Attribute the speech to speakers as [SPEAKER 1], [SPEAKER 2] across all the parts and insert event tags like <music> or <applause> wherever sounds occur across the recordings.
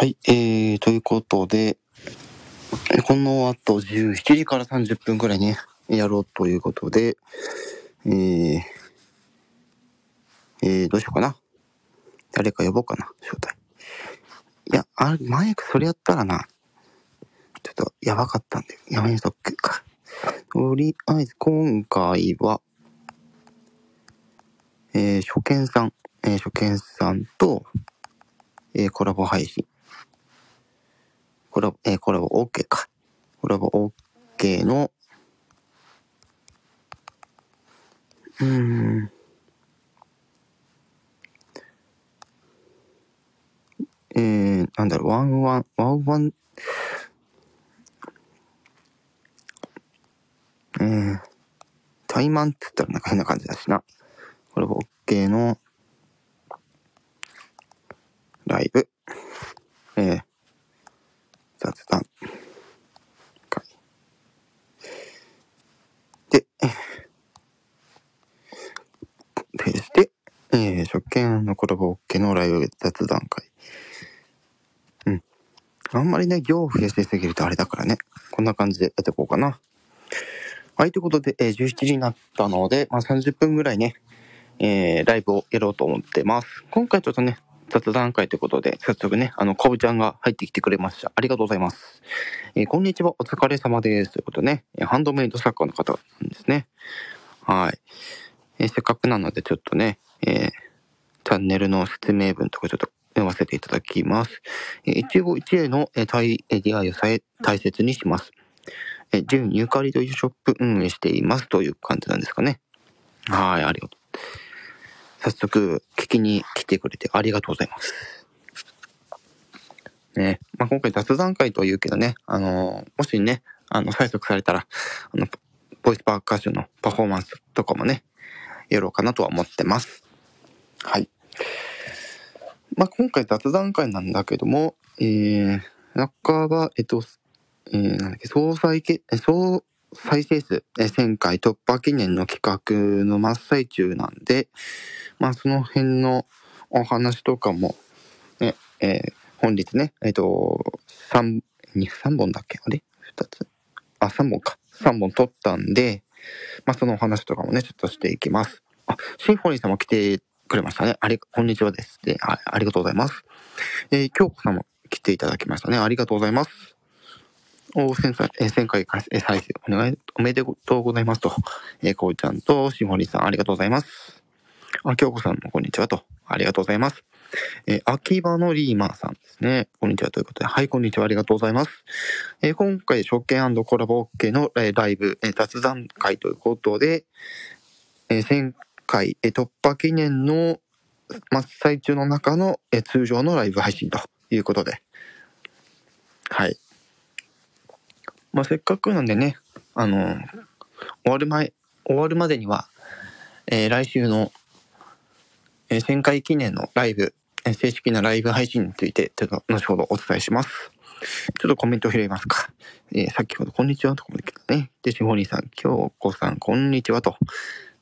[SPEAKER 1] はい、えー、ということで、この後17時から30分くらいね、やろうということで、えー、えー、どうしようかな。誰か呼ぼうかな、招待。いや、あれ、マイクそれやったらな、ちょっとやばかったんで、やめとくか。とりあえず今回は、えー、初見さん、えー、初見さんと、えー、コラボ配信。コラボ、えー、コラボ OK か。コラボ OK の、うん。えー、なんだろう、ワンワン、ワンワン、えー、タイマンって言ったらなんか変な感じだしな。コラボ OK の、ライブ、雑談会。で、ページで、えー、初見のコラボ OK のライブ雑談会。うん。あんまりね、行を増やしすぎるとあれだからね。こんな感じでやっていこうかな。はい、ということで、えー、17時になったので、まあ、30分ぐらいね、えー、ライブをやろうと思ってます。今回ちょっとね、雑談会ということで、早速ね、あの、こぶちゃんが入ってきてくれました。ありがとうございます。えーこんにちは、お疲れ様です。ということでね、ハンドメイド作家の方なんですね。はい。えーせっかくなので、ちょっとね、えーチャンネルの説明文とかちょっと読ませていただきます。えー一期一会の、えー対え出会いをさえ大切にします。えー、純ユーカリというショップ運営していますという感じなんですかね。はい、ありがとう。早速、聞きに来てくれてありがとうございます。ね、まあ、今回雑談会というけどね、あのーもしね、あの、催促されたら、あの、ボイスパーカッションのパフォーマンスとかもね、やろうかなとは思ってます。はい。まあ、今回雑談会なんだけども、えー、中は、えっと、えー、なんだっけ、総再け、え総再生数1000回突破記念の企画の真っ最中なんで、まあ、その辺のお話とかも、ね、えー本日ね、えっ、と、3、に3本だっけ？あれ ?2 つ？あ、3本か。3本撮ったんで、まあ、そのお話とかもね、ちょっとしていきます。あ、シンフォニーさんも来てくれましたね。あり、こんにちはです。で、あありがとうございます。えー、京子さんも来ていただきましたね。ありがとうございます。お、1000回、え1000回再生お願い、おめでとうございますと。えー、こうちゃんとシンフォニーさんありがとうございます。あ、京子さんもこんにちはと。ありがとうございます。えー秋葉のリーマーさんですね。こんにちはということで。はい、こんにちは。ありがとうございます。えー今回、初見コラボ OK の、えライブ、えー雑談会ということで、えー1000回、えー突破記念の真っ最中の中の、えー通常のライブ配信ということで。はい。まあ、せっかくなんでね、あの終わる前、終わるまでには、えー来週の、えー旋回記念のライブ、えー正式なライブ配信について、ちょっと後ほどお伝えします。ちょっとコメントを拾いますか。えー先ほど、こんにちはとかも来たね。で、シンフォニーさん、京子さん、こんにちはと。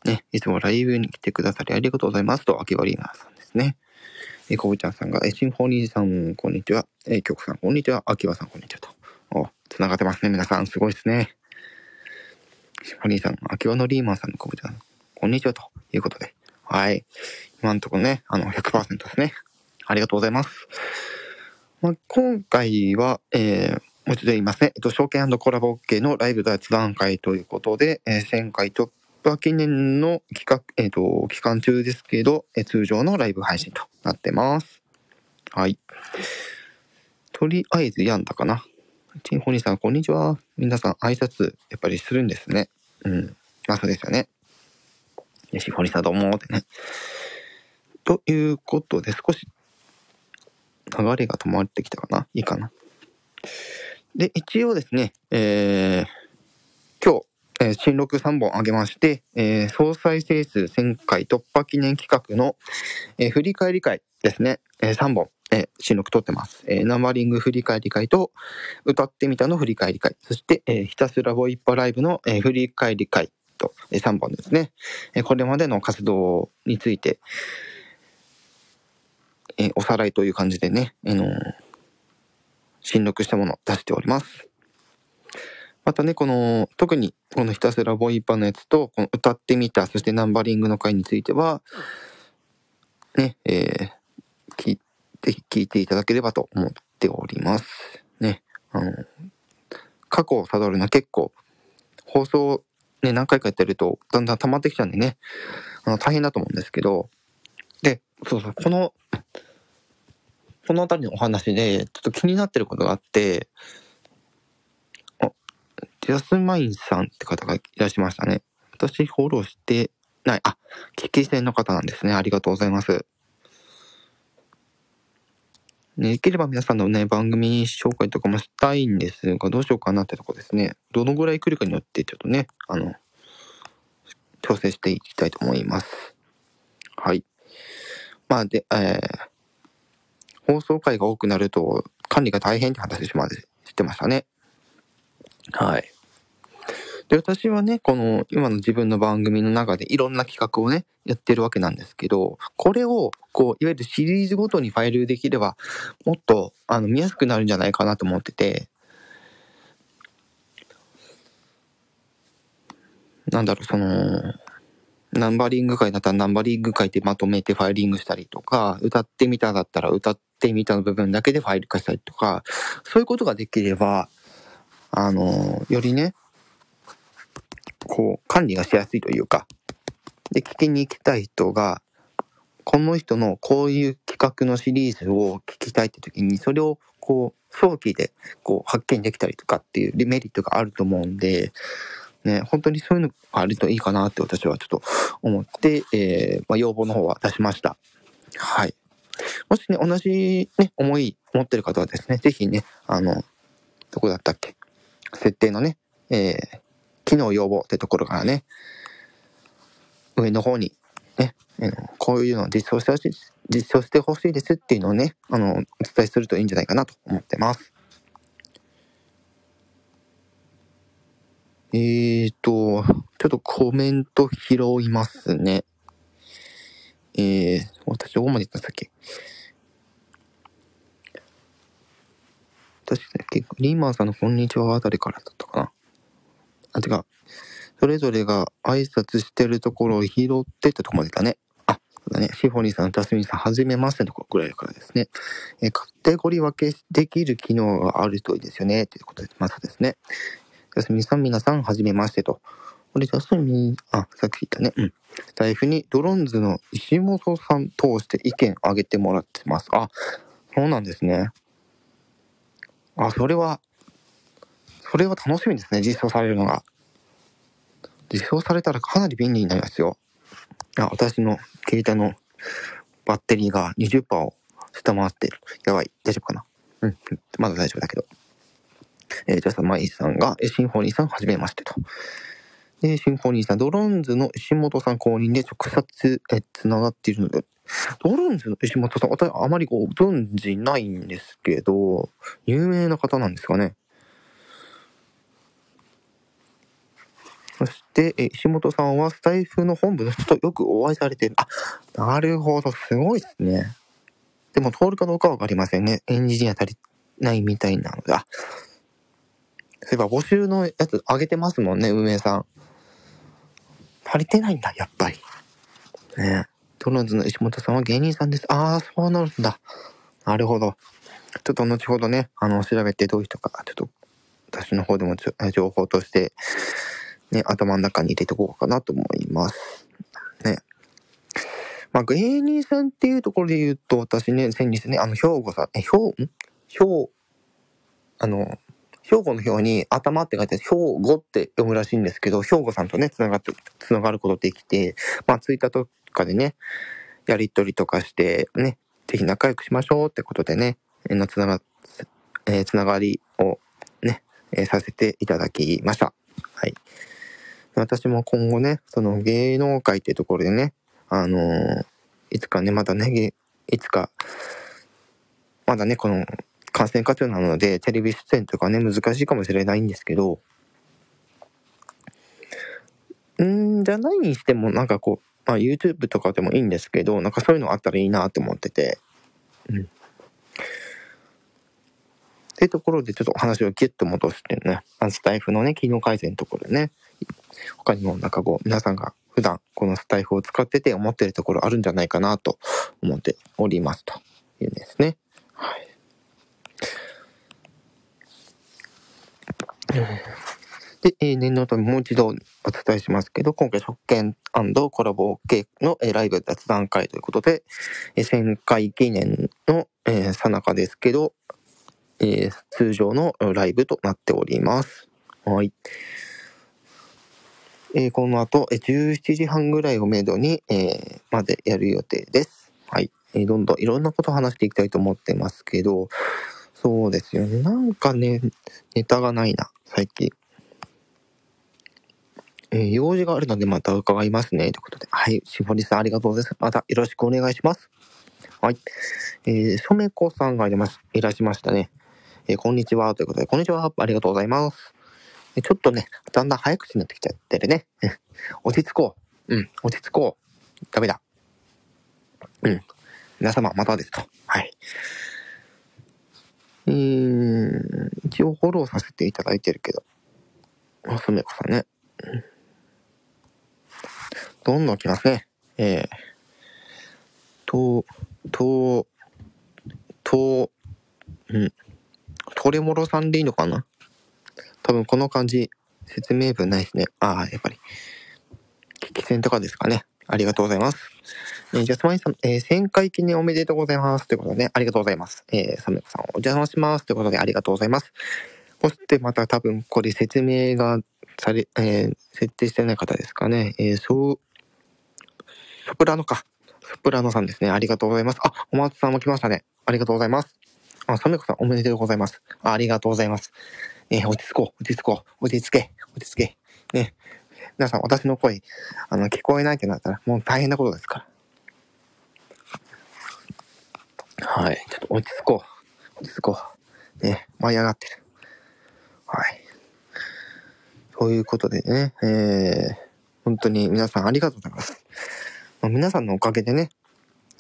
[SPEAKER 1] ね、いつもライブに来てくださりありがとうございますと、秋葉リーナさんですね。えー、こぶちゃんさんが、えーシンフォニーさん、こんにちは。えー、京子さん、こんにちは。秋葉さん、こんにちはと。お、繋がってますね、皆さん。すごいですね。シフォニーさん、秋葉のリーマンさんのこぶちゃ、こんにちはということで。はい。今のところね、あの、100%ですね。ありがとうございます。まあ、今回は、えー、もう一度言いますね。えっと、証券コラボ OK のライブ雑談会ということで、えー、1000回突破記念の企画、えっ、と、期間中ですけど、えー通常のライブ配信となってます。はい。とりあえずやんだかな。チンホニーさん、こんにちは。皆さん、挨拶、やっぱりするんですね。うん。まあ、そうですよね。でシンフォニーさんどうもってね。ということで、少し流れが止まってきたかな。いいかな。で、一応ですね、えー、今日、えー新録3本上げまして、えー総再生数1000回突破記念企画の、えー振り返り会ですね、え3本、えー新録撮ってます。えーナンバリング振り返り会と、歌ってみたの振り返り会、そして、えーひたすらボイッパライブの、えー振り返り会と、え3本ですね。えーこれまでの活動について、えーおさらいという感じでね、あのー新録したものを出しております。またね、この、特にこのひたすらボイパのやつと、この歌ってみた、そしてナンバリングの回については、ね、えー、聞いてて、聞いていただければと思っております。ね、あの、過去を辿るのは結構、放送ね、何回かやってると、だんだん溜まってきちゃうんでね、あの、大変だと思うんですけど、で、そうそう、この、この辺りのお話で、ちょっと気になってることがあって、あ、ジャスマインさんって方がいらっしゃいましたね。私フォローしてない。あ、聞き戦の方なんですね。ありがとうございます。ね、できれば皆さんのね、番組紹介とかもしたいんですが、どうしようかなってとこですね。どのぐらい来るかによって、ちょっとね、あの、調整していきたいと思います。はい。まあ、で、えー、放送回が多くなると管理が大変って話までしてましたね。はい。で、私はね、この今の自分の番組の中でいろんな企画をね、やってるわけなんですけど、これを、こう、いわゆるシリーズごとにファイルできれば、もっと、あの、見やすくなるんじゃないかなと思ってて、なんだろう、その、ナンバリング会だったらナンバリング会でまとめてファイリングしたりとか、歌ってみただったら歌ってみたの部分だけでファイル化したりとか、そういうことができれば、あの、よりね、こう、管理がしやすいというか、で、聞きに行きたい人が、この人のこういう企画のシリーズを聞きたいって時に、それをこう、早期でこう発見できたりとかっていうメリットがあると思うんで、ね、本当にそういうのがあるといいかなって私はちょっと思って、えー、まあ、要望の方は出しました。はい。もしね、同じね、思い持ってる方はですね、ぜひね、あの、どこだったっけ？設定のね、えー、機能要望ってところからね、上の方にね、こういうのを実装してほしい、実装してほしいですっていうのをね、あの、お伝えするといいんじゃないかなと思ってます。えーと、ちょっとコメント拾いますね。えー、私どこまで言ったんだっけ？確かに、リーマンさんのこんにちはあたりからだったかな。あ、違う。それぞれが挨拶してるところを拾ってってとこまでだね。あ、そうだね。シフォニーさん、タスミさん、はじめましてのところぐらいからですね。えカテゴリー分けできる機能があるといいですよね。っていうことで、まずですね。ジャスミさん、皆さん、はじめましてと。これ、ジャスミン、あ、さっき言ったね。うん。スタイフにドロンズの石本さん通して意見あげてもらってます。あ、そうなんですね。あ、それは、それは楽しみですね。実装されるのが。実装されたらかなり便利になりますよ。あ、私の携帯のバッテリーが20%を下回ってる。やばい。大丈夫かな？うん。まだ大丈夫だけど。えー、じゃあさ、マイさんが、えシンフォニーさんはじめましてと。で、シンフォニーさん、ドローンズの石本さん公認で直接、え、繋がっているので、ドローンズの石本さん、私あまりご存知ないんですけど、有名な方なんですかね。そして、え石本さんはスタイフの本部の人とよくお会いされている。あ、なるほど、すごいですね。でも通るかどうかわかりませんね。エンジニア足りないみたいなので。あ、そういえば募集のやつ上げてますもんね、運営さん。足りてないんだ、やっぱり。ねトロンズの石本さんは芸人さんです。ああ、そうなるんだ。なるほど。ちょっと後ほどね、あの、調べてどういう人か、ちょっと、私の方でも情報として、ね、頭の中に入れておこうかなと思います。ね。まあ、芸人さんっていうところで言うと、私ね、先日ね、あの、兵庫さん、え、兵、ん？兵、あの、兵庫の表に頭って書いて、兵庫って読むらしいんですけど、兵庫さんとね、つながって、つながることできて、まあ、ツイッターとかでね、やりとりとかして、ね、ぜひ仲良くしましょうってことでね、のつなが、えー、つながりをね、えー、させていただきました。はい。私も今後ね、その芸能界っていうところでね、あのー、いつかね、まだね、いつか、まだね、この感染活動なので、テレビ出演とかね、難しいかもしれないんですけど、んじゃないにしても、なんかこう、まあ YouTube とかでもいいんですけど、なんかそういうのあったらいいなと思ってて、うん。っていうところでちょっとお話をギュッと戻していうね、スタイフのね、機能改善のところでね、他にもなんかこう、皆さんが普段このスタイフを使ってて思ってるところあるんじゃないかなと思っておりますというんですね。はい。で、え、念のためもう一度お伝えしますけど、今回、職権コラボ系の、え、ライブ雑談会ということで、え、1000回記念の、えー、さなかですけど、え、通常のライブとなっております。はい。えー、この後、17時半ぐらいをめどに、え、までやる予定です。はい。え、どんどんいろんなことを話していきたいと思ってますけど、そうですよね。なんかね、ネタがないな、最近。えー、用事があるのでまた伺いますね。ということで。はい。しぼりさんありがとうございます。またよろしくお願いします。はい。えー、そめこさんがいます。いらっしゃいましたね。えー、こんにちは。ということで、こんにちは。ありがとうございます。ちょっとね、だんだん早口になってきちゃってるね。<laughs> 落ち着こう。うん、落ち着こう。ダメだ。うん。皆様、またですと。はい。えー、一応フォローさせていただいてるけど。あ、すめこさんね。どんどん来ますね。えー、と、と、と、うん。トレモロさんでいいのかな？多分この感じ、説明文ないですね。ああ、やっぱり。危機戦とかですかね。ありがとうございます。えー、じゃあ、スマイさん、えー、1000回記念おめでとうございます。ということで、ね、ありがとうございます。えー、サメコさん、お邪魔します。ということで、ありがとうございます。そしてまた多分これ説明がされ、えー、設定してない方ですかね。えー、そう、ソプラノか。ソプラノさんですね。ありがとうございます。あ、お松さんも来ましたね。ありがとうございます。あ、サメコさん、おめでとうございます。あありがとうございます。えー、落ち着こう、落ち着こう、落ち着け、落ち着け。ね。皆さん、私の声、あの、聞こえないってなったら、もう大変なことですから。はい。ちょっと落ち着こう。落ち着こう。ね。舞い上がってる。はい。ということでね、えー、本当に皆さんありがとうございます。まあ、皆さんのおかげでね、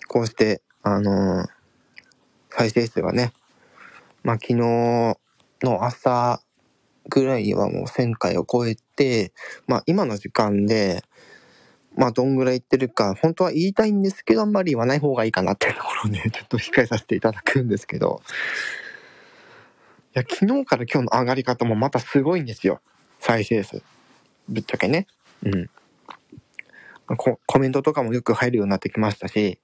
[SPEAKER 1] こうして、あのー、再生数がね、まあ、昨日の朝ぐらいはもう1000回を超えて、まあ、今の時間で、まあ、どんぐらい言ってるか、本当は言いたいんですけど、あんまり言わない方がいいかなっていうところをね、<laughs> ちょっと控えさせていただくんですけど、いや、昨日から今日の上がり方もまたすごいんですよ。再生数。ぶっちゃけね。うん。ココメントとかもよく入るようになってきましたし、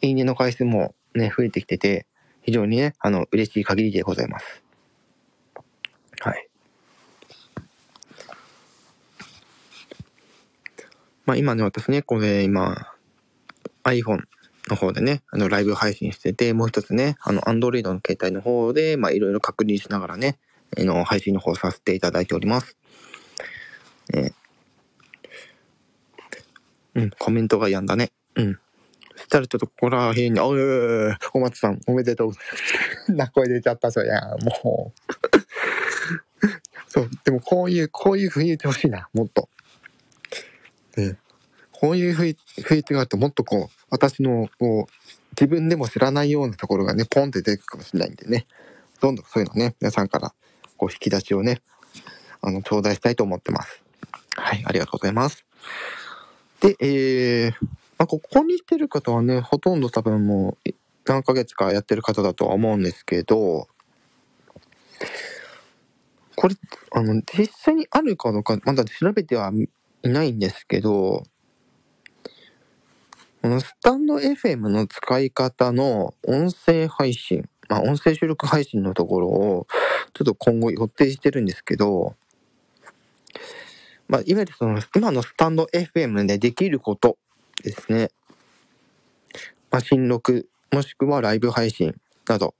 [SPEAKER 1] いいねの回数もね、増えてきてて、非常にね、あの、嬉しい限りでございます。はい。まあ今ね、私ね、これ今、iPhone の方でね、あの、ライブ配信してて、もう一つね、あの、Android の携帯の方で、まあいろいろ確認しながらね、あの、配信の方させていただいております。えうん、コメントがやんだね。うん。そしたらちょっとここら辺に、おいお松さん、おめでとう。<laughs> な声出ちゃったじゃ、もう。そう、でもこういう、こういう雰囲気てほしいな、もっと。うん。こういう雰囲気があるともっとこう、私の、こう、自分でも知らないようなところがね、ポンって出てくるかもしれないんでね。どんどんそういうのね、皆さんから、こう、引き出しをね、あの、頂戴したいと思ってます。はい、ありがとうございます。で、えー、まあ、ここにしてる方はね、ほとんど多分もう何ヶ月かやってる方だとは思うんですけど、これ、あの、実際にあるかどうか、まだ調べてはいないんですけど、このスタンド FM の使い方の音声配信、まあ、音声収録配信のところを、ちょっと今後予定してるんですけど、まあ、いわゆるその、今のスタンド FM でできることですね。まあ、新録、もしくはライブ配信など、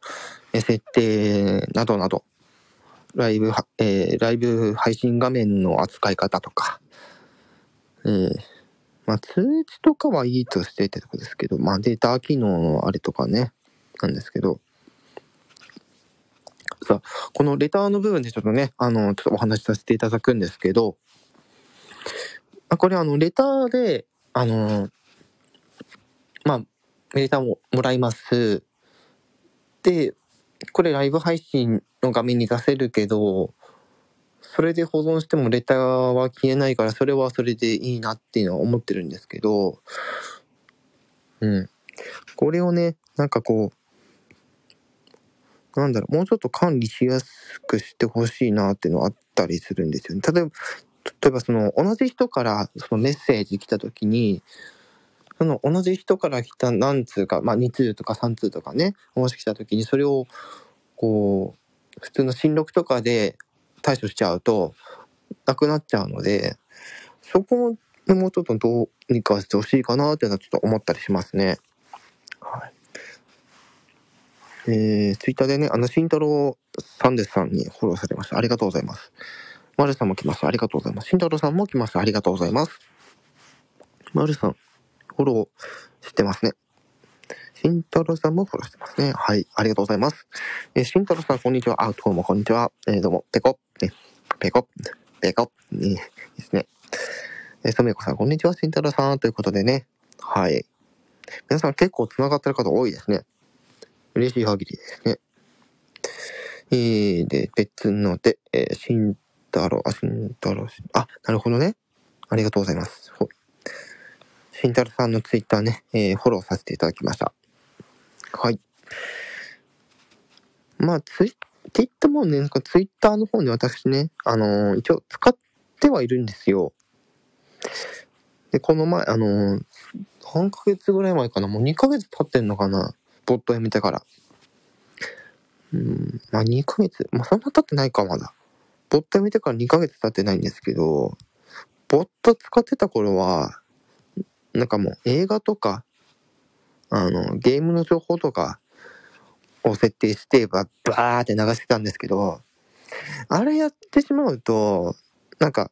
[SPEAKER 1] 設定などなど、ライブ、えー、ライブ配信画面の扱い方とか、えー、まあ、通知とかはいいとしてってとこですけど、まあ、データ機能のあれとかね、なんですけど、さあ、このレターの部分でちょっとね、あの、ちょっとお話しさせていただくんですけど、まあこれあの、レターで、あの、まあ、メーターももらいます。で、これライブ配信の画面に出せるけど、それで保存してもレターは消えないから、それはそれでいいなっていうのは思ってるんですけど、うん。これをね、なんかこう、なんだろう、もうちょっと管理しやすくしてほしいなっていうのはあったりするんですよね。例えば、例えばその同じ人からそのメッセージ来た時に、その同じ人から来た何通か、まあ2通とか3通とかね、もし来た時にそれを、こう、普通の新録とかで対処しちゃうと、なくなっちゃうので、そこももうちょっとどうにかしてほしいかなっていうのはちょっと思ったりしますね。はい。えー、ツイッターでね、あの、慎太郎さんですさんにフォローされました。ありがとうございます。マルさんも来ました。ありがとうございます。慎太郎さんも来ました。ありがとうございます。マルさん、フォローしてますね。慎太郎さんもフォローしてますね。はい。ありがとうございます。えー、慎太郎さん、こんにちは。あ、どうも、こんにちは。えー、どうも、ペコ、ね、ペコ、ペコ、ね、ですね。えー、ソメコさん、こんにちは。慎太郎さん。ということでね。はい。皆さん結構繋がってる方多いですね。嬉しい限りですね。えー、で、別ので、えー、慎太郎、あ、慎太郎、あ、なるほどね。ありがとうございます。慎太郎さんのツイッターね、えー、フォローさせていただきました。はい。まあ、ツイって言っても、んかツイッターの方に私ね、あのー、一応使ってはいるんですよ。で、この前、あのー、3ヶ月ぐらい前かな、もう2ヶ月経ってんのかな、ボットやめてから。うん、まあ2ヶ月、まあそんな経ってないか、まだ。ボットやめてから2ヶ月経ってないんですけど、ボット使ってた頃は、なんかもう映画とか、あの、ゲームの情報とかを設定して、バーって流してたんですけど、あれやってしまうと、なんか、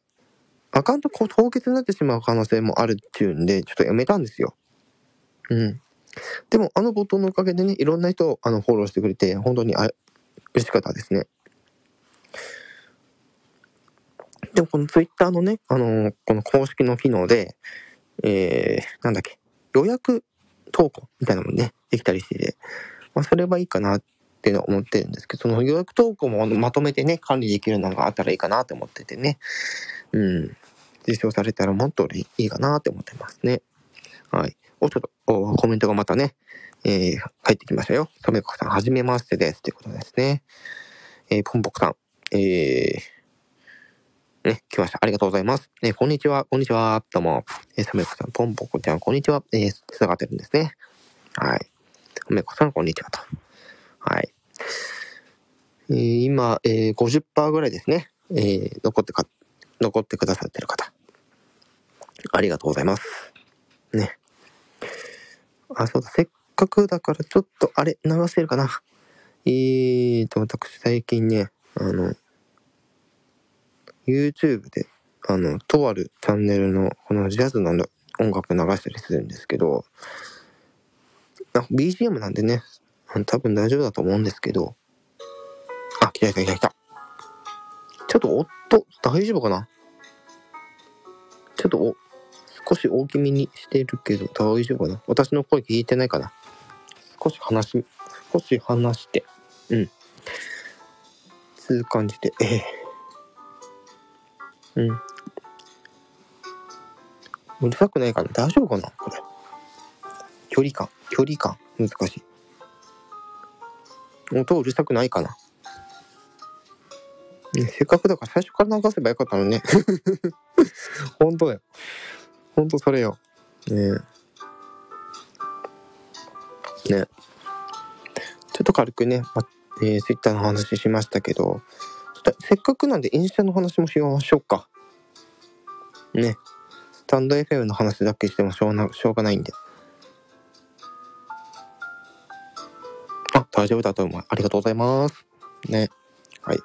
[SPEAKER 1] アカウントこ凍結になってしまう可能性もあるっていうんで、ちょっとやめたんですよ。うん。でも、あのボトのおかげでね、いろんな人、あの、フォローしてくれて、本当にあ嬉しかったですね。でも、このツイッターのね、あのー、この公式の機能で、えー、なんだっけ、予約投稿みたいなのもね、できたりしてて、まあ、それはいいかなっていうのは思ってるんですけど、その予約投稿もまとめてね、管理できるのがあったらいいかなと思っててね、うん、実証されたらもっといいかなって思ってますね。はい。お、ちょっと、コメントがまたね、えー、入ってきましたよ。とめこさん、はじめましてです。ということですね。えー、ポンポクさん、えー、ね、来ました。ありがとうございます。えー、こんにちは、こんにちは。どうも。えー、サメコさん、ポンポコちゃん、こんにちは。えー、繋がってるんですね。はい。サメコさん、こんにちはと。はい。えー、今、えー、50%ぐらいですね。えー、残ってか、残ってくださってる方。ありがとうございます。ね。あ、そうだ、せっかくだからちょっと、あれ、流せるかな。えーと、私最近ね、あの、YouTube で、あの、とあるチャンネルの、このジャズの音楽流したりするんですけど、BGM なんでね、多分大丈夫だと思うんですけど、あ、来た来た来た来た。ちょっと音、大丈夫かな？ちょっとお、少し大きめにしてるけど大丈夫かな？私の声聞いてないかな？少し話し、少し話して、うん。つう感じで、ええーうん。うるさくないかな？大丈夫かな？これ。距離感、距離感、難しい。音うるさくないかな、ね、せっかくだから最初から流せばよかったのね。<laughs> 本当だよ。本当それよ。ねえねちょっと軽くね、まえー、ツイッターの話しましたけど、せっかくなんでインスタの話もしましょうか。ね。スタンド FM の話だけしてもしょうなしょうがないんで。あ、大丈夫だと思う。ありがとうございます。ね。はい。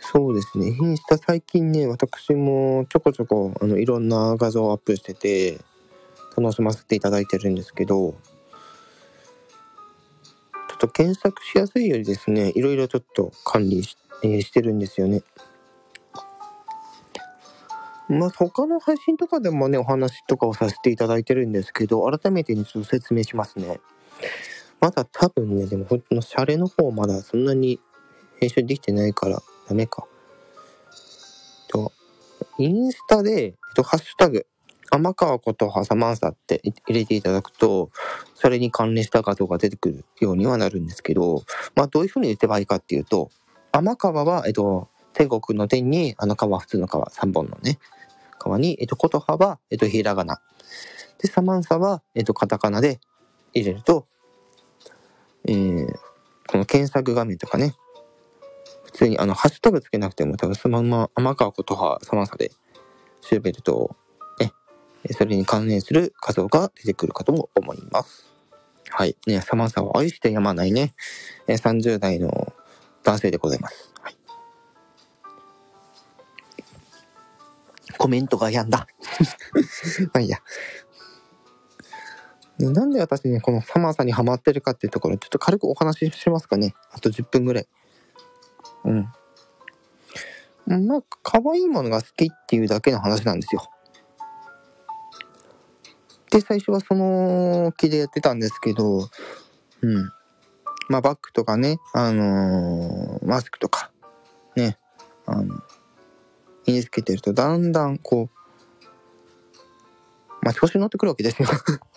[SPEAKER 1] そうですね。インスタ最近ね、私もちょこちょこ、あの、いろんな画像をアップしてて、楽しませていただいてるんですけど、っと検索しやすいようにですね、いろいろちょっと管理し,、えー、してるんですよね。まあ、他の配信とかでもね、お話とかをさせていただいてるんですけど、改めてちょっと説明しますね。まだ多分ね、でも、ほんのシャレの方まだそんなに編集できてないからダメか。と、インスタで、えっと、ハッシュタグ、天川ことはサマンサって入れていただくと、それに関連した画像が出てくるようにはなるんですけど、まあどういう風に言ってばいいかっていうと、天川は、えっと、天国の天に、あの川、普通の川、3本のね、川に、えっと、琴葉は、えっと、ひらがな。で、サマンサは、えっと、カタカナで入れると、えー、この検索画面とかね、普通にあの、ハッシュタグつけなくても多分そのまま天川琴葉サマンサで調べると、それに関連する画像が出てくるかと思います。はい。ね、サマンサを愛してやまないね、30代の男性でございます。はい。コメントがやんだ。<laughs> まあいいや。でなんで私ね、このサマーさんにハマってるかっていうところ、ちょっと軽くお話ししますかね。あと10分ぐらい。うん。まあ、可愛いものが好きっていうだけの話なんですよ。で、最初はその気でやってたんですけど、うん。まあ、バッグとかね、あのー、マスクとか、ね、あの、身につけてると、だんだんこう、まあ、調子乗ってくるわけですよ。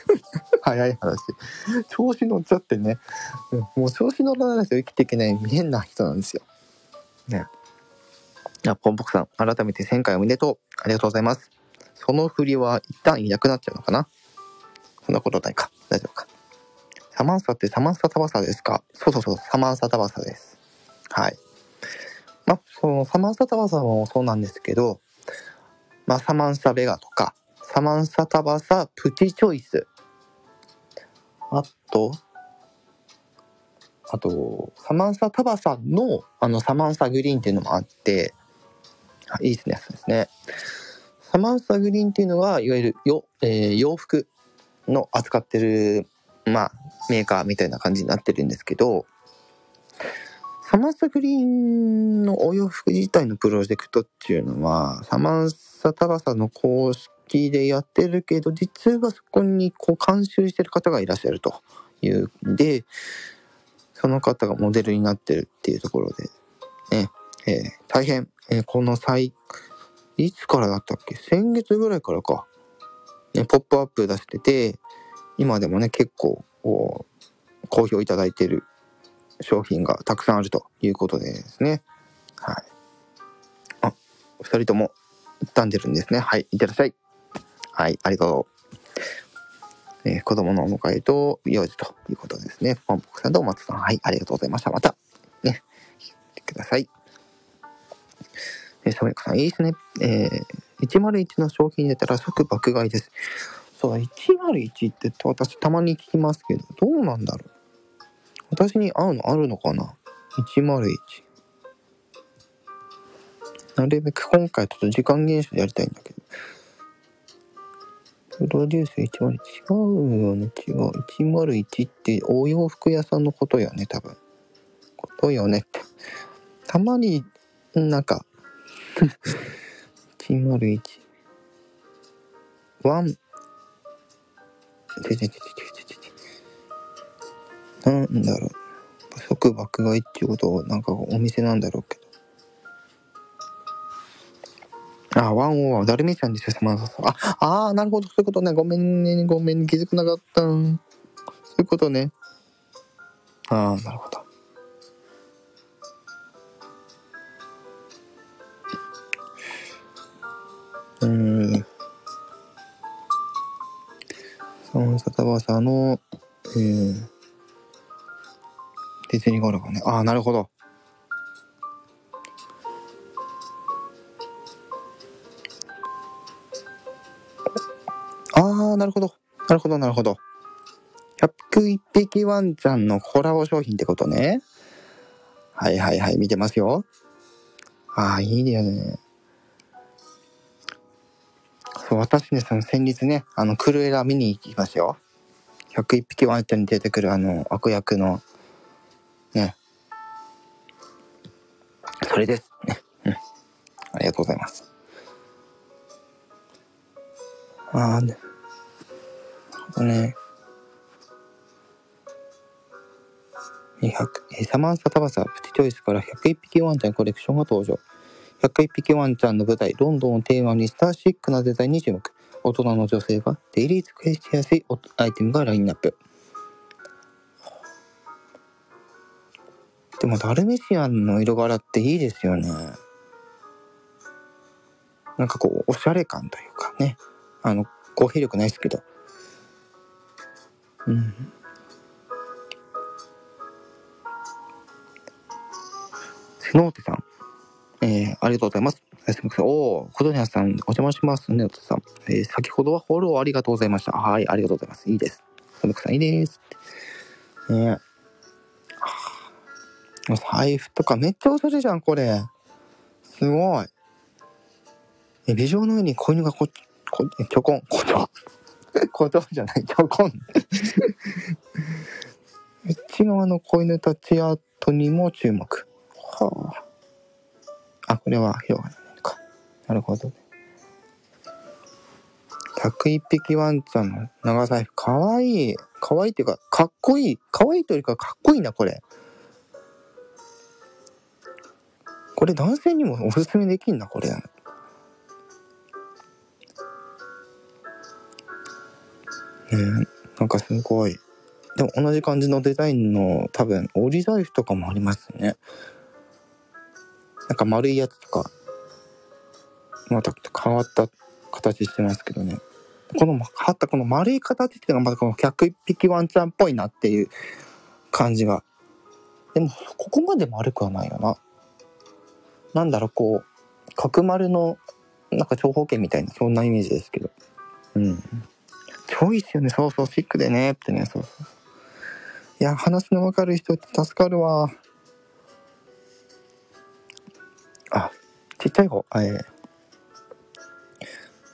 [SPEAKER 1] <laughs> 早い話。調子乗っちゃってね。もう調子乗らないと生きていけない変な人なんですよ。ね。あ、ポンポクさん、改めて1000回おめでとう。ありがとうございます。その振りは一旦いなくなっちゃうのかなそんなことないか。大丈夫か。サマンサってサマンサタバサですか？そうそうそう、サマンサタバサです。はい。まあ、そのサマンサタバサもそうなんですけど、まあ、サマンサベガとか、サマンサタバサプティチョイス。あと、あと、サマンサタバサの、あの、サマンサグリーンっていうのもあって、あいいですね、そうですね。サマンサグリーンっていうのは、いわゆるよ、えー、洋服の扱ってる、まあ、メーカーみたいな感じになってるんですけど、サマンサグリーンのお洋服自体のプロジェクトっていうのは、サマンサタバサの公式でやってるけど、実はそこにこう監修してる方がいらっしゃるというで、その方がモデルになってるっていうところで、ね、えー、大変、えー、この際、いつからだったっけ？先月ぐらいからか、ね、ポップアップ出してて、今でもね、結構、好評いただいてる商品がたくさんあるということでですね。はい。あ、二人とも傷んでるんですね。はい、いってらっしゃい。はい、ありがとう。えー、子供のお迎えと用事ということですね。ポンポクさんと松さん、はい、ありがとうございました。また、ね、来てください。えー、サメコさん、いいですね。えー、101の商品出たら即爆買いです。そう、101って私たまに聞きますけど、どうなんだろう？私に合うのあるのかな ?101。なるべく今回ちょっと時間厳守でやりたいんだけど。プロデュース101。違うよね、違う。101ってお洋服屋さんのことよね、多分。ことよねって。たまに、なんか101。ワン。ててててててて。なんだろう。即爆買いっていうことは、なんかお店なんだろうけど。あ、ワンオはダルメちゃんですよ、サマンサさん。あ、あ、なるほど、そういうことね。ごめんね、ごめん、気づかなかった。そういうことね。あ、なるほど。サマンサタバサの、えー、ディズニーゴルがね。あー、なるほど。ああ、なるほど。なるほど、なるほど。101匹ワンちゃんのコラボ商品ってことね。はいはいはい、見てますよ。ああ、いいですね。そう、私ね、その先日ね、あの、クルエラ見に行きましたよ。101匹ワンちゃんに出てくるあの、悪役の、ね。それです。ね。ありがとうございます。ああね。ね。200サマンサタバサプチチョイスから101匹ワンちゃんコレクションが登場。101匹ワンちゃんの舞台、ロンドンをテーマにしたシックなデザインに注目。大人の女性がデイリー使いしやすいアイテムがラインナップ。でもダルメシアンの色柄っていいですよね。なんかこう、おしゃれ感というかね。あの、公平力ないですけど。うん。スノーテさん。えー、ありがとうございます。おー、ことにゃさん、お邪魔します。ねおとさん。えー、先ほどはフォローありがとうございました。はい、ありがとうございます。いいです。とめくさん、いいです。ね財布とかめっちゃおしゃれじゃん、これ。すごい。え、美女の上に子犬がこ、こ、ちょこん、こちょ。こちょじゃない、ちょこん。<laughs> 内側の子犬たち跡にも注目。はあ。あ、これは広がりか。なるほど。101匹ワンちゃんの長財布。かわいい。かわいいっていうか、かっこいい。かわいいというか、かっこいいな、これ。これ男性にもおすすめできんな、これ。ねなんかすごい。でも同じ感じのデザインの多分、折り財布とかもありますね。なんか丸いやつとか、また変わった形してますけどね。この、はったこの丸い形っていうのがまたこの101匹ワンちゃんっぽいなっていう感じが。でも、ここまで丸くはないよな。なんだろう、こう、角丸の、なんか長方形みたいな、そんなイメージですけど。うん。超いいっすよね。そうそう、シックでね。ってね、そうそう。いや、話のわかる人って助かるわ。あ、ちっちゃい方。えー、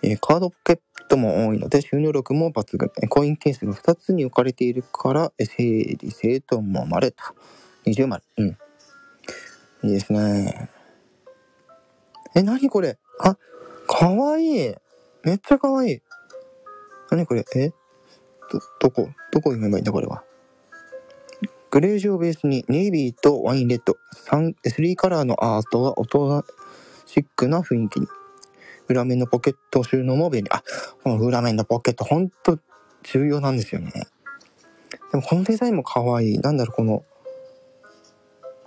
[SPEAKER 1] え、カードポケットも多いので収納力も抜群。コインケースが2つに置かれているから、整理整頓もまれた。二重丸。うん。いいですね。え、なにこれ？あ、かわいい。めっちゃかわいい。なにこれ？え？ど、どこ？どこ読めばいいんだこれは？グレージュをベースにネイビーとワインレッド、3、3カラーのアートが大人シックな雰囲気に。裏面のポケット収納も便利。あ、この裏面のポケットほんと重要なんですよね。でもこのデザインも可愛い。なんだろう、この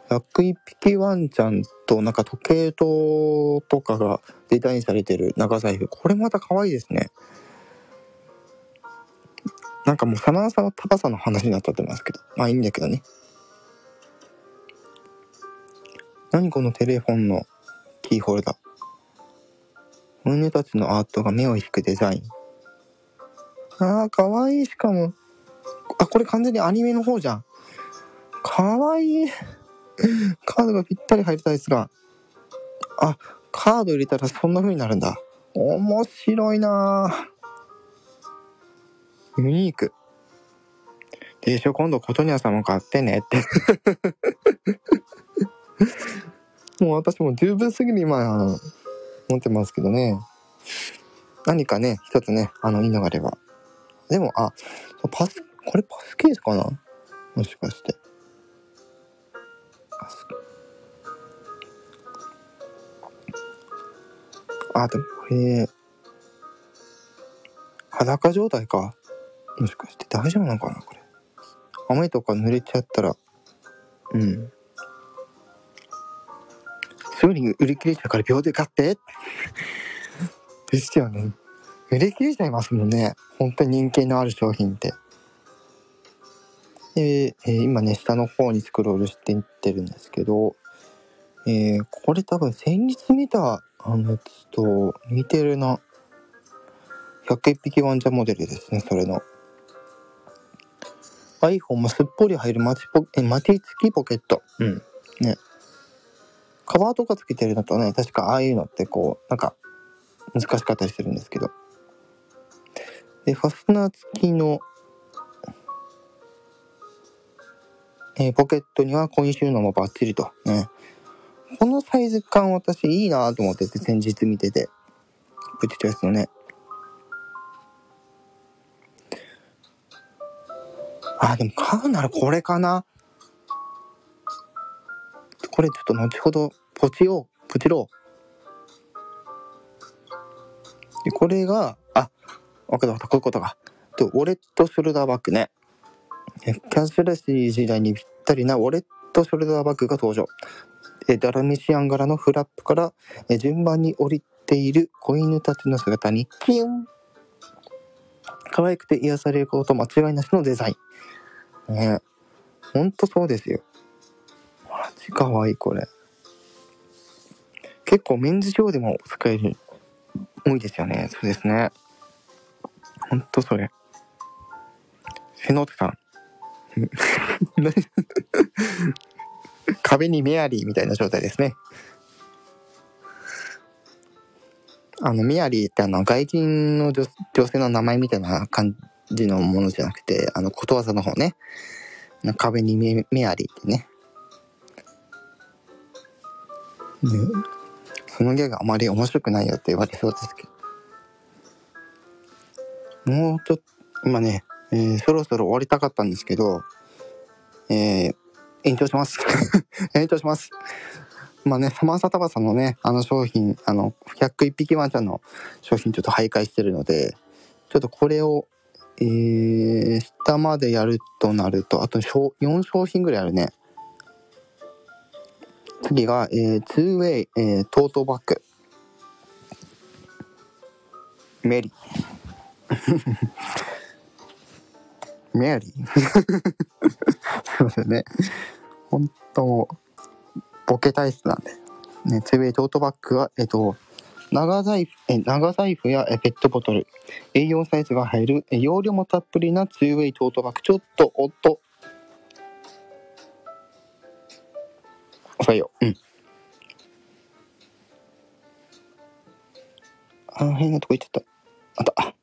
[SPEAKER 1] 101匹ワンちゃんとなんか時計塔とかがデザインされてる長財布。これまた可愛いですね。なんかもうサマンサの高さの話になっちゃってますけど。まあいいんだけどね。何このテレフォンのキーホルダー。胸たちのアートが目を引くデザイン。ああ、かわいい。しかも。あ、これ完全にアニメの方じゃん。かわいい。<laughs> カードがぴったり入ったやつが、あ、カード入れたらそんな風になるんだ。面白いなユニーク。でしょ、今度コトニャさんも買ってねって <laughs> もう私も十分すぎる今、持ってますけどね。何かね、一つね、あの、いいのがあれば。でも、あ、パス、これパスケースかな？もしかして。あ、でもこれ、裸状態か？もしかして大丈夫なのかなこれ。雨とか濡れちゃったら、うん。すぐに売り切れちゃうから秒で買って <laughs> ですよね。売り切れちゃいますもんね。本当に人気のある商品って。で、えー、今ね、下の方にスクロールしていってるんですけど、えー、これ多分先日見たあのやつと似てるな。101匹ワンちゃんモデルですね、それの。iPhone もすっぽり入るマチポえマチ付きポケット。うん。ね。カバーとかつけてるのとね、確かああいうのってこう、なんか、難しかったりするんですけど。で、ファスナー付きの、えー、ポケットには購入ン収納もバッチリと。ね。このサイズ感私いいなと思ってて、先日見てて。プチチョイスのね。あ、でも買うならこれかな。これちょっと後ほどポチを、ポチろう。で、これが、あ、わかったわかった、こういうことか。と、ウォレットショルダーバッグね。キャッシュレス時代にぴったりなウォレットショルダーバッグが登場。ダルメシアン柄のフラップから順番に降りている子犬たちの姿に、キュン可愛くて癒されること間違いなしのデザイン。ねほんとそうですよ。マジ可愛いいこれ。結構メンズ上でも使える。多いですよね。そうですね。ほんとそれ。フェノーテさん。<laughs> 壁にメアリーみたいな状態ですね。あの、メアリーってあの、外人の女性の名前みたいな感じのものじゃなくて、あの、ことわざの方ね。壁にメメアリーってね。ねそのギャグあまり面白くないよって言われそうですけど。もうちょっと、今ね、えー、そろそろ終わりたかったんですけど、えー、延長します。<laughs> 延長します。まあね、サマンサタバさんのね、あの商品、あの、101匹ワンちゃんの商品ちょっと徘徊してるので、ちょっとこれを、えー、下までやるとなると、あと4商品ぐらいあるね。次が、えー、2way、えー、トートバッグ。メリー。メリー？そうですね。本当ボケ体質なんで。ね、ツーウェイトートバッグは、えっと、長財布、え長財布やペットボトル、A4 サイズが入る、容量もたっぷりなツーウェイトートバッグ。ちょっと、おっと。抑えよう。ん。あ、変なとこ行っちゃった。あった。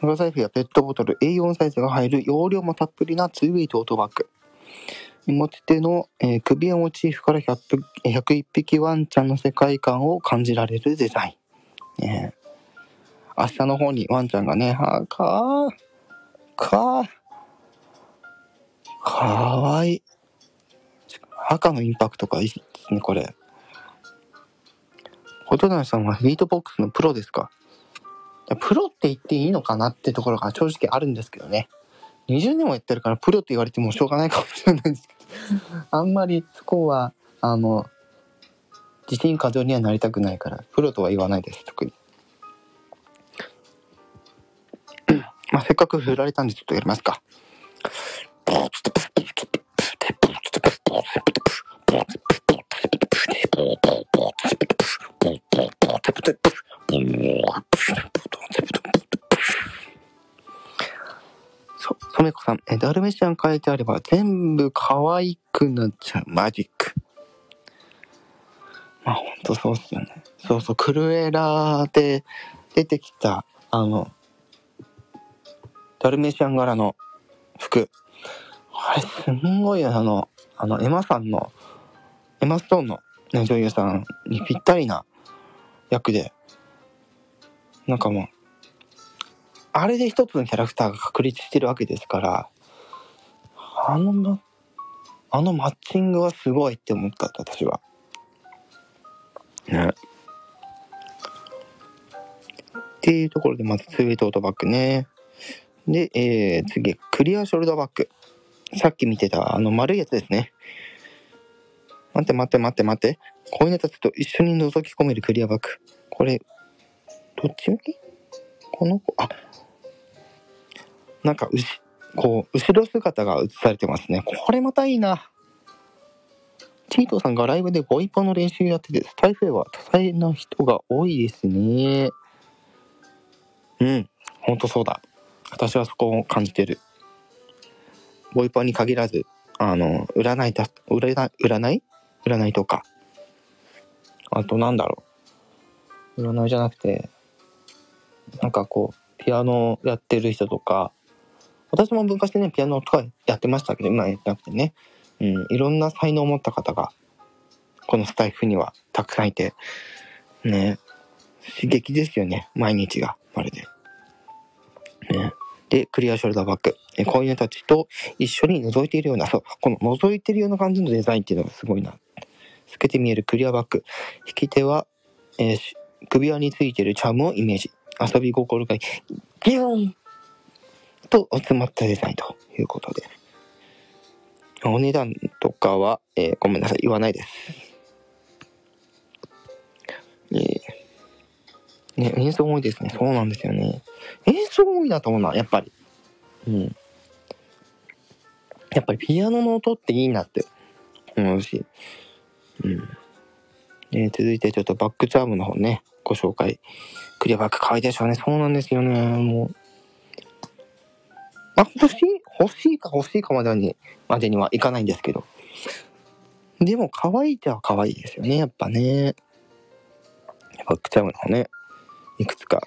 [SPEAKER 1] 長財布やペットボトル、A4 サイズが入る容量もたっぷりなツーウェイトートバッグ。持ち手の、えー、首をモチーフから101匹ワンちゃんの世界観を感じられるデザイン。ね、明日の方にワンちゃんがね、あ、かー、かー、かわいい。赤のインパクトがいいですね、これ。琴谷さんはビートボックスのプロですか？プロって言っていいのかなってところが正直あるんですけどね。20年もやってるからプロって言われてもしょうがないかもしれないですけど。<laughs> あんまりそこは、あの、自信過剰にはなりたくないから、プロとは言わないです、特に。<coughs> まあ、せっかく振られたんでちょっとやりますか。染子さん、え、ダルメシアン書いてあれば全部可愛くなっちゃうマジック。まあほんとそうっすよね。そうそう、クルエラで出てきた、あの、ダルメシアン柄の服。あれ、すんごいあの、あの、エマさんの、エマストーンの、ね、女優さんにぴったりな役で、なんかもう、あれで一つのキャラクターが確立してるわけですから、あの、あのマッチングはすごいって思った、私は。ね。っていうところで、まずツーウェイトートバッグね。で、えー、次、クリアショルダーバッグ。さっき見てた、あの丸いやつですね。待って待って待って待って。こういうのたちと一緒に覗き込めるクリアバッグ。これ、どっち向き？この子、あ、なんか、うし、こう、後ろ姿が映されてますね。これまたいいな。チートさんがライブでボイパの練習やってて、スタイフへは多彩な人が多いですね。うん、ほんとそうだ。私はそこを感じてる。ボイパに限らず、あの、占いだ、占い？占い？占いとか。あとなんだろう。占いじゃなくて、なんかこう、ピアノやってる人とか、私も昔ね、ピアノとかやってましたけど、今やってなくてね、うん、いろんな才能を持った方が、このスタイフにはたくさんいて、ね、刺激ですよね、毎日が、まるで。ね。で、クリアショルダーバッグ。え子犬たちと一緒に覗いているような、そう、この覗いてるような感じのデザインっていうのがすごいな。透けて見えるクリアバッグ。引き手は、えー首輪についてるチャームをイメージ。遊び心がギューンと集まったデザインということで。お値段とかは、えー、ごめんなさい、言わないです。えー、ね、演奏多いですね。そうなんですよね。演奏多いなと思うな、やっぱり。うん。やっぱりピアノの音っていいなって思うし。うん。え、続いてちょっとバックチャームの方ね、ご紹介。クリアバック可愛いでしょうね。そうなんですよね。もう。あ、欲しい？欲しいか欲しいかまでに、までにはいかないんですけど。でも可愛いっては可愛いですよね。やっぱね。バックチャームの方ね。いくつか。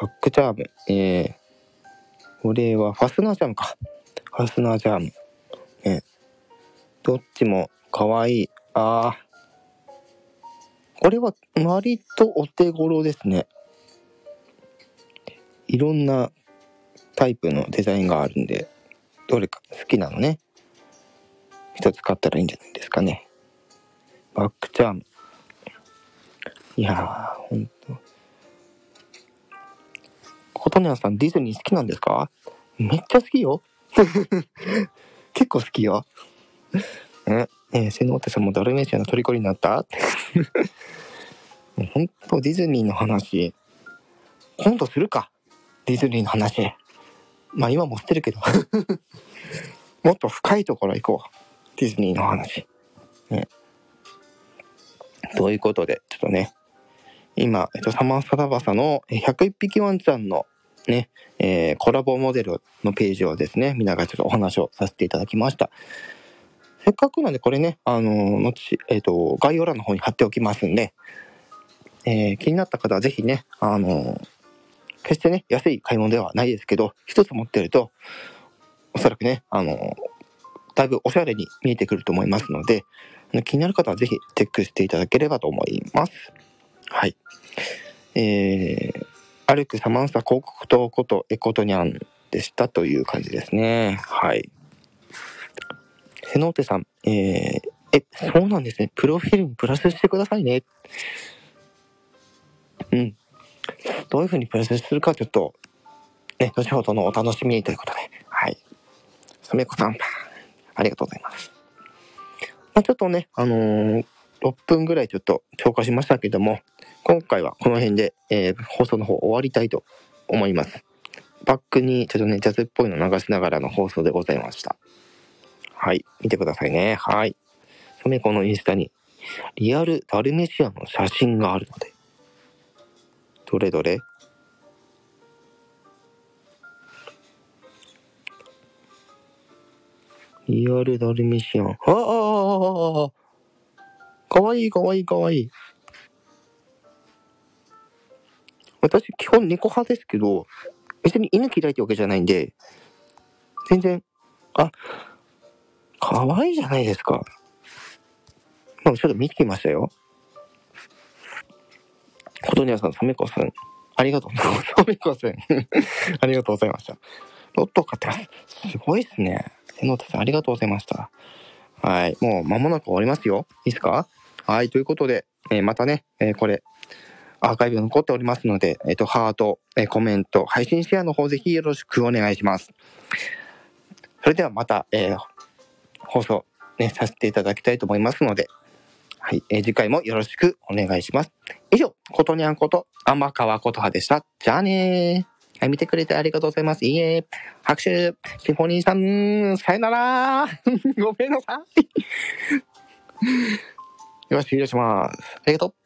[SPEAKER 1] バックチャーム。えー、これはファスナーチャームか。ファスナーチャーム。ね。どっちも可愛い。ああ。これは割とお手頃ですね。いろんなタイプのデザインがあるんで、どれか好きなのね。一つ買ったらいいんじゃないですかね。バックチャーム。いやー、ほんと。琴音さん、ディズニー好きなんですか？めっちゃ好きよ。<laughs> 結構好きよ。<laughs> え、えー、瀬能手さんもダルメシアの虜になった？<laughs> 本当ディズニーの話、今度するか。ディズニーの話。まあ今もしてるけど。<laughs> もっと深いところ行こう。ディズニーの話。ね。ということで、ちょっとね、今、えっと、サマンサタバサの101匹ワンちゃんのね、えー、コラボモデルのページをですね、見ながらちょっとお話をさせていただきました。せっかくなんでこれね、あの、後、えっ、ー、と、概要欄の方に貼っておきますんで、えー、気になった方はぜひね、あの、決してね、安い買い物ではないですけど、一つ持ってると、おそらくね、あの、だいぶおしゃれに見えてくると思いますので、気になる方はぜひチェックしていただければと思います。はい。えー、歩くサマンサ広告塔ことエコトニャンでしたという感じですね。はい。瀬能手さん、えー、え、そうなんですね。プロフィールにプラスしてくださいね。うん。どういうふうにプレゼンするかちょっと、ね、後ほどのお楽しみにということで、はい。すめこさん、ありがとうございます。まあ、ちょっとね、あのー、6分ぐらいちょっと超過しましたけども、今回はこの辺で、えー、放送の方終わりたいと思います。バックにちょっとね、ジャズっぽいの流しながらの放送でございました。はい。見てくださいね。はい。そめこのインスタに、リアルダルメシアの写真があるので、どれどれ？リアルダルミシアン。ああ、ああ、かわいいかわいいかわいい。私、基本猫派ですけど、別に犬嫌いってわけじゃないんで、全然、あ、かわいじゃないですか。まあ、ちょっと見てきましたよ。ことにゃさん、サメコさん、ありがとう。サメコさん、<laughs> ありがとうございました。ロット買ってます。すごいっすね。瀬野田さん、ありがとうございました。はい。もう間もなく終わりますよ。いいですか？はい。ということで、えー、またね、えー、これ、アーカイブ残っておりますので、えっ、ー、と、ハート、え、コメント、配信シェアの方ぜひよろしくお願いします。それではまた、えー、放送、ね、させていただきたいと思いますので、はい、えー、次回もよろしくお願いします。以上、ことにゃんこと、天川ことはでした。じゃあねー。はい、見てくれてありがとうございます。いいえ。拍手。シンフォニーさん、さよなら <laughs> ごめんなさい。<laughs> よし、終了します。ありがとう。